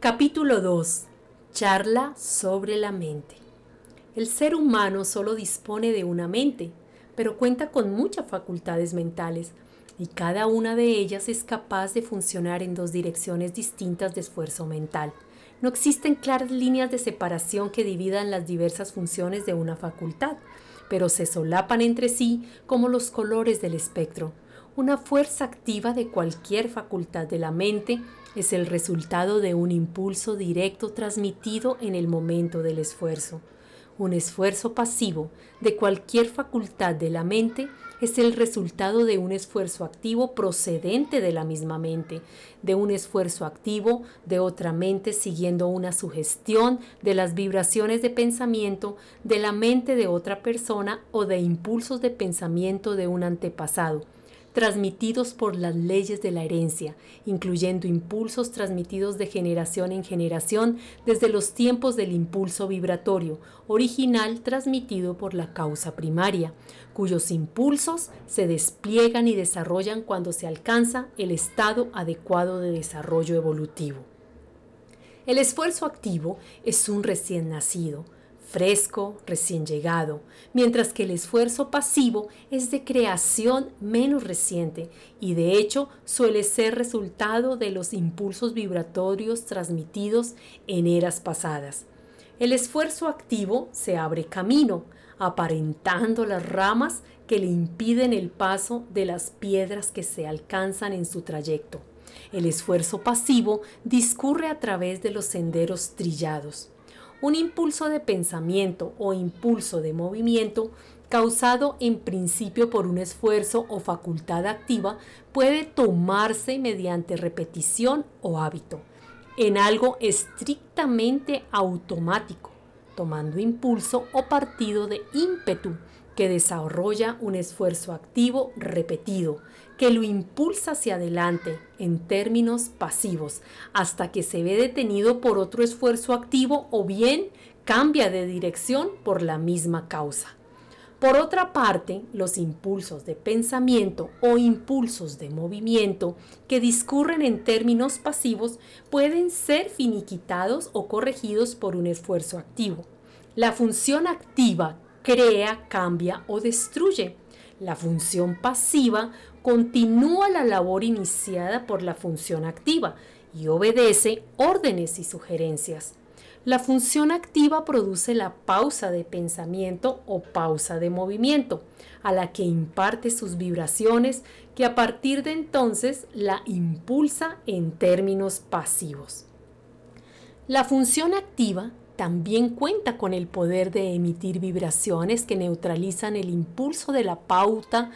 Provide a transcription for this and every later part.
Capítulo 2. Charla sobre la mente. El ser humano solo dispone de una mente, pero cuenta con muchas facultades mentales y cada una de ellas es capaz de funcionar en dos direcciones distintas de esfuerzo mental. No existen claras líneas de separación que dividan las diversas funciones de una facultad, pero se solapan entre sí como los colores del espectro. Una fuerza activa de cualquier facultad de la mente es el resultado de un impulso directo transmitido en el momento del esfuerzo. Un esfuerzo pasivo de cualquier facultad de la mente es el resultado de un esfuerzo activo procedente de la misma mente, de un esfuerzo activo de otra mente siguiendo una sugestión de las vibraciones de pensamiento de la mente de otra persona o de impulsos de pensamiento de un antepasado transmitidos por las leyes de la herencia, incluyendo impulsos transmitidos de generación en generación desde los tiempos del impulso vibratorio, original transmitido por la causa primaria, cuyos impulsos se despliegan y desarrollan cuando se alcanza el estado adecuado de desarrollo evolutivo. El esfuerzo activo es un recién nacido, fresco, recién llegado, mientras que el esfuerzo pasivo es de creación menos reciente y de hecho suele ser resultado de los impulsos vibratorios transmitidos en eras pasadas. El esfuerzo activo se abre camino, aparentando las ramas que le impiden el paso de las piedras que se alcanzan en su trayecto. El esfuerzo pasivo discurre a través de los senderos trillados. Un impulso de pensamiento o impulso de movimiento causado en principio por un esfuerzo o facultad activa puede tomarse mediante repetición o hábito, en algo estrictamente automático, tomando impulso o partido de ímpetu que desarrolla un esfuerzo activo repetido, que lo impulsa hacia adelante en términos pasivos, hasta que se ve detenido por otro esfuerzo activo o bien cambia de dirección por la misma causa. Por otra parte, los impulsos de pensamiento o impulsos de movimiento que discurren en términos pasivos pueden ser finiquitados o corregidos por un esfuerzo activo. La función activa crea, cambia o destruye. La función pasiva continúa la labor iniciada por la función activa y obedece órdenes y sugerencias. La función activa produce la pausa de pensamiento o pausa de movimiento, a la que imparte sus vibraciones que a partir de entonces la impulsa en términos pasivos. La función activa también cuenta con el poder de emitir vibraciones que neutralizan el impulso de la pauta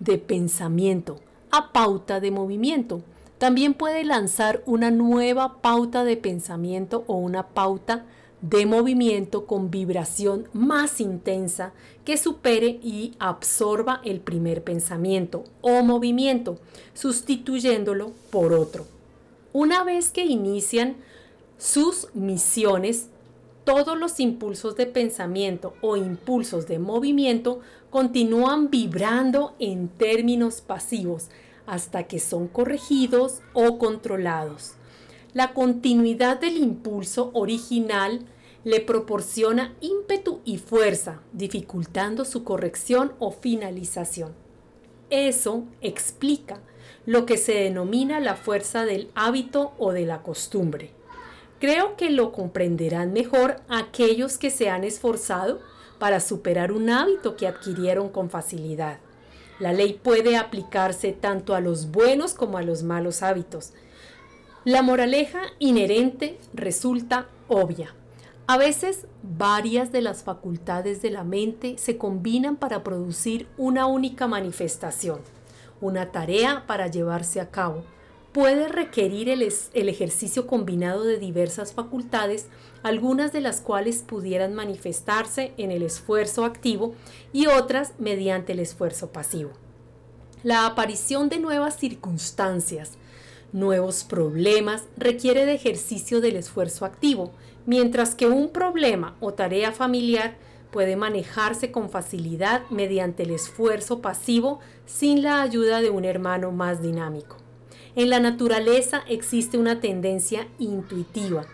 de pensamiento a pauta de movimiento. También puede lanzar una nueva pauta de pensamiento o una pauta de movimiento con vibración más intensa que supere y absorba el primer pensamiento o movimiento, sustituyéndolo por otro. Una vez que inician sus misiones, todos los impulsos de pensamiento o impulsos de movimiento continúan vibrando en términos pasivos hasta que son corregidos o controlados. La continuidad del impulso original le proporciona ímpetu y fuerza, dificultando su corrección o finalización. Eso explica lo que se denomina la fuerza del hábito o de la costumbre. Creo que lo comprenderán mejor aquellos que se han esforzado para superar un hábito que adquirieron con facilidad. La ley puede aplicarse tanto a los buenos como a los malos hábitos. La moraleja inherente resulta obvia. A veces varias de las facultades de la mente se combinan para producir una única manifestación, una tarea para llevarse a cabo, puede requerir el, ejercicio combinado de diversas facultades, algunas de las cuales pudieran manifestarse en el esfuerzo activo y otras mediante el esfuerzo pasivo. La aparición de nuevas circunstancias, nuevos problemas requiere de ejercicio del esfuerzo activo, mientras que un problema o tarea familiar puede manejarse con facilidad mediante el esfuerzo pasivo sin la ayuda de un hermano más dinámico. En la naturaleza existe una tendencia intuitiva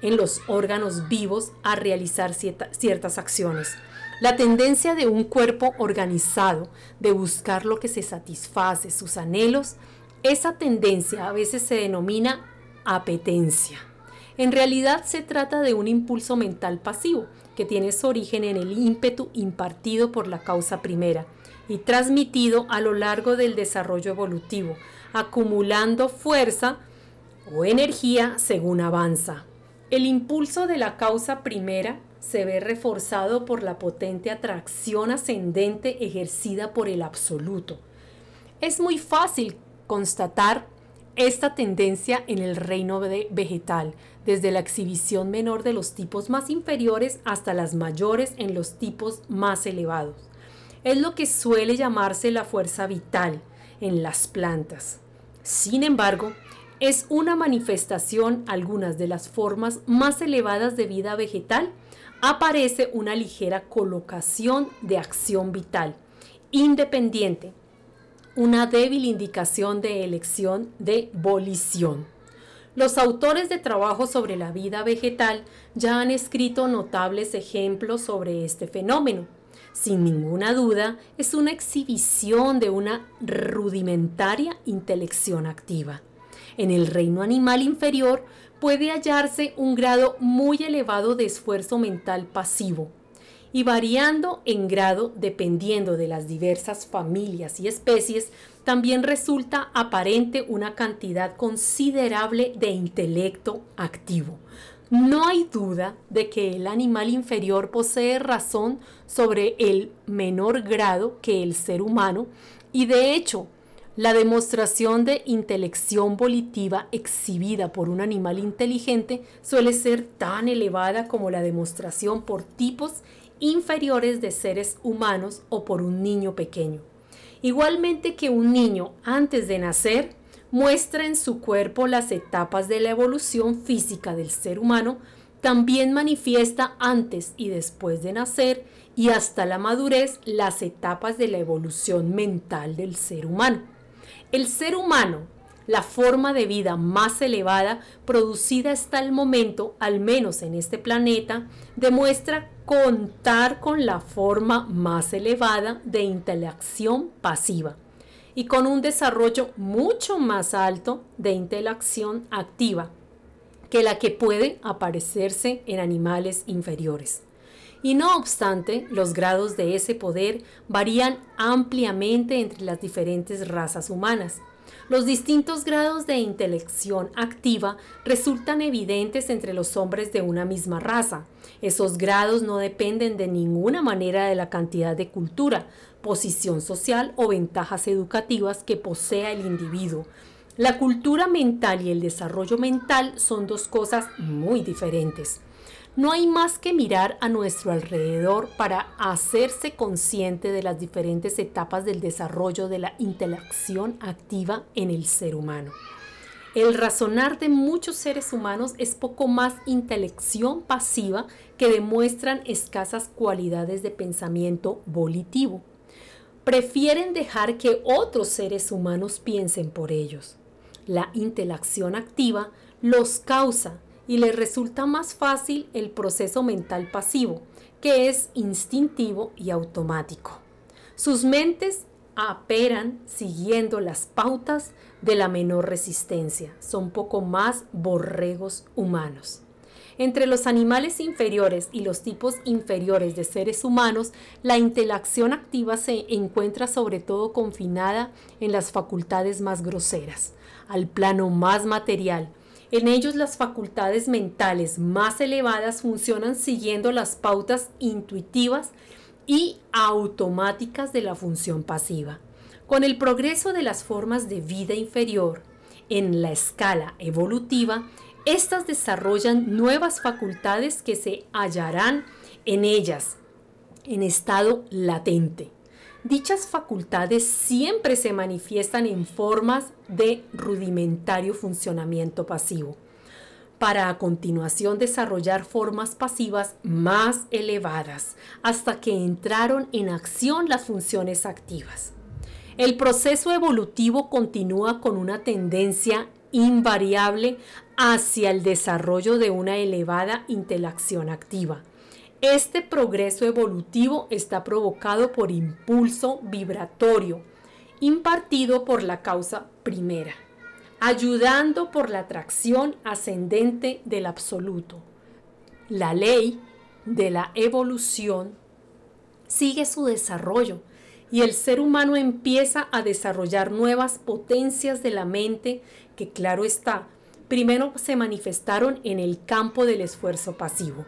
en los órganos vivos a realizar ciertas acciones. La tendencia de un cuerpo organizado de buscar lo que se satisface, sus anhelos, esa tendencia a veces se denomina apetencia. En realidad se trata de un impulso mental pasivo que tiene su origen en el ímpetu impartido por la causa primera y transmitido a lo largo del desarrollo evolutivo, acumulando fuerza o energía según avanza. El impulso de la causa primera se ve reforzado por la potente atracción ascendente ejercida por el absoluto. Es muy fácil constatar esta tendencia en el reino vegetal, desde la exhibición menor de los tipos más inferiores hasta las mayores en los tipos más elevados. Es lo que suele llamarse la fuerza vital en las plantas. Sin embargo, es una manifestación algunas de las formas más elevadas de vida vegetal, aparece una ligera colocación de acción vital, independiente, una débil indicación de elección de volición. Los autores de trabajo sobre la vida vegetal ya han escrito notables ejemplos sobre este fenómeno. Sin ninguna duda, es una exhibición de una rudimentaria intelección activa. En el reino animal inferior puede hallarse un grado muy elevado de esfuerzo mental pasivo y variando en grado dependiendo de las diversas familias y especies, también resulta aparente una cantidad considerable de intelecto activo. No hay duda de que el animal inferior posee razón sobre el menor grado que el ser humano y de hecho la demostración de intelección volitiva exhibida por un animal inteligente suele ser tan elevada como la demostración por tipos inferiores de seres humanos o por un niño pequeño. Igualmente que un niño antes de nacer muestra en su cuerpo las etapas de la evolución física del ser humano, también manifiesta antes y después de nacer y hasta la madurez las etapas de la evolución mental del ser humano. El ser humano, la forma de vida más elevada producida hasta el momento, al menos en este planeta, demuestra contar con la forma más elevada de interacción pasiva y con un desarrollo mucho más alto de interacción activa que la que puede aparecerse en animales inferiores. Y no obstante, los grados de ese poder varían ampliamente entre las diferentes razas humanas. Los distintos grados de intelección activa resultan evidentes entre los hombres de una misma raza. Esos grados no dependen de ninguna manera de la cantidad de cultura, posición social o ventajas educativas que posea el individuo. La cultura mental y el desarrollo mental son dos cosas muy diferentes. No hay más que mirar a nuestro alrededor para hacerse consciente de las diferentes etapas del desarrollo de la interacción activa en el ser humano. El razonar de muchos seres humanos es poco más intelección pasiva que demuestran escasas cualidades de pensamiento volitivo. Prefieren dejar que otros seres humanos piensen por ellos. La interacción activa los causa y les resulta más fácil el proceso mental pasivo, que es instintivo y automático. Sus mentes operan siguiendo las pautas de la menor resistencia, son poco más borregos humanos. Entre los animales inferiores y los tipos inferiores de seres humanos, la interacción activa se encuentra sobre todo confinada en las facultades más groseras, al plano más material, en ellos las facultades mentales más elevadas funcionan siguiendo las pautas intuitivas y automáticas de la función pasiva. Con el progreso de las formas de vida inferior en la escala evolutiva, estas desarrollan nuevas facultades que se hallarán en ellas en estado latente. Dichas facultades siempre se manifiestan en formas de rudimentario funcionamiento pasivo, para a continuación desarrollar formas pasivas más elevadas, hasta que entraron en acción las funciones activas. El proceso evolutivo continúa con una tendencia invariable hacia el desarrollo de una elevada interacción activa. Este progreso evolutivo está provocado por impulso vibratorio impartido por la causa primera, ayudando por la atracción ascendente del absoluto. La ley de la evolución sigue su desarrollo y el ser humano empieza a desarrollar nuevas potencias de la mente que, claro está, primero se manifestaron en el campo del esfuerzo pasivo.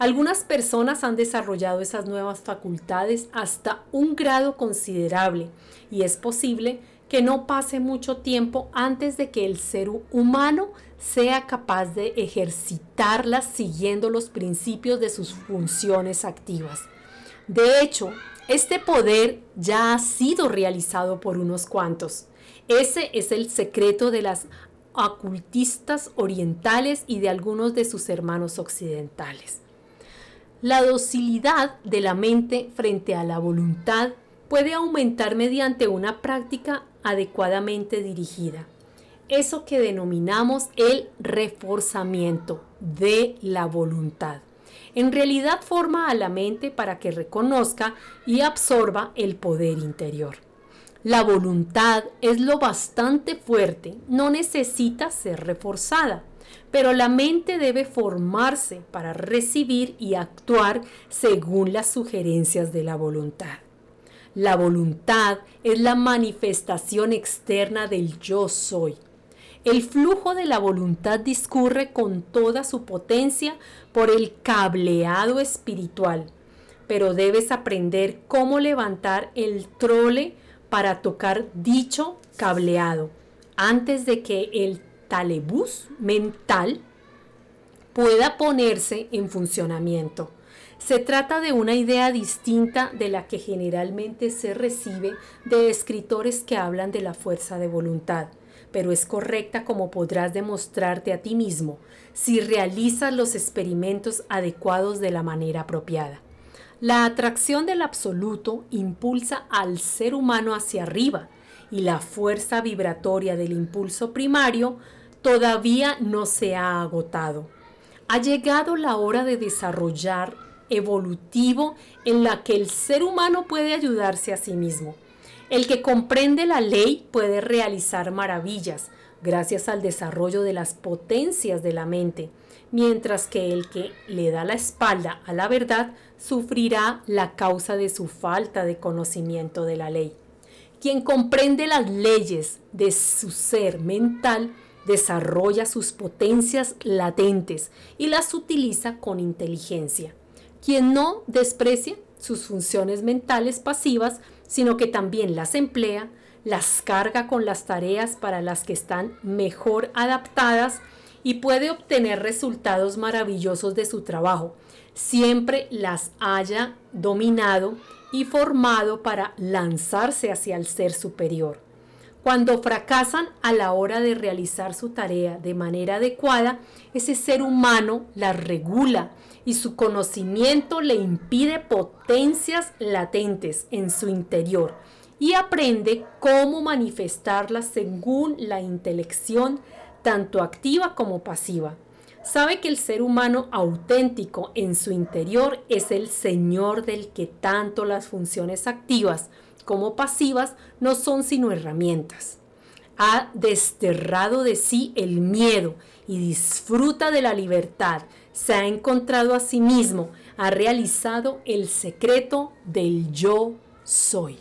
Algunas personas han desarrollado esas nuevas facultades hasta un grado considerable y es posible que no pase mucho tiempo antes de que el ser humano sea capaz de ejercitarlas siguiendo los principios de sus funciones activas. De hecho, este poder ya ha sido realizado por unos cuantos. Ese es el secreto de las ocultistas orientales y de algunos de sus hermanos occidentales. La docilidad de la mente frente a la voluntad puede aumentar mediante una práctica adecuadamente dirigida. Eso que denominamos el reforzamiento de la voluntad. En realidad forma a la mente para que reconozca y absorba el poder interior. La voluntad es lo bastante fuerte, no necesita ser reforzada pero la mente debe formarse para recibir y actuar según las sugerencias de la voluntad. La voluntad es la manifestación externa del yo soy. El flujo de la voluntad discurre con toda su potencia por el cableado espiritual, pero debes aprender cómo levantar el trole para tocar dicho cableado antes de que el talebús mental pueda ponerse en funcionamiento. Se trata de una idea distinta de la que generalmente se recibe de escritores que hablan de la fuerza de voluntad, pero es correcta como podrás demostrarte a ti mismo si realizas los experimentos adecuados de la manera apropiada. La atracción del absoluto impulsa al ser humano hacia arriba y la fuerza vibratoria del impulso primario todavía no se ha agotado. Ha llegado la hora de desarrollar evolutivo en la que el ser humano puede ayudarse a sí mismo. El que comprende la ley puede realizar maravillas gracias al desarrollo de las potencias de la mente, mientras que el que le da la espalda a la verdad sufrirá la causa de su falta de conocimiento de la ley. Quien comprende las leyes de su ser mental desarrolla sus potencias latentes y las utiliza con inteligencia. Quien no desprecia sus funciones mentales pasivas, sino que también las emplea, las carga con las tareas para las que están mejor adaptadas y puede obtener resultados maravillosos de su trabajo, siempre las haya dominado y formado para lanzarse hacia el ser superior. Cuando fracasan a la hora de realizar su tarea de manera adecuada, ese ser humano la regula y su conocimiento le impide potencias latentes en su interior y aprende cómo manifestarlas según la intelección tanto activa como pasiva. Sabe que el ser humano auténtico en su interior es el Señor del que tanto las funciones activas como pasivas no son sino herramientas. Ha desterrado de sí el miedo y disfruta de la libertad. Se ha encontrado a sí mismo, ha realizado el secreto del yo soy.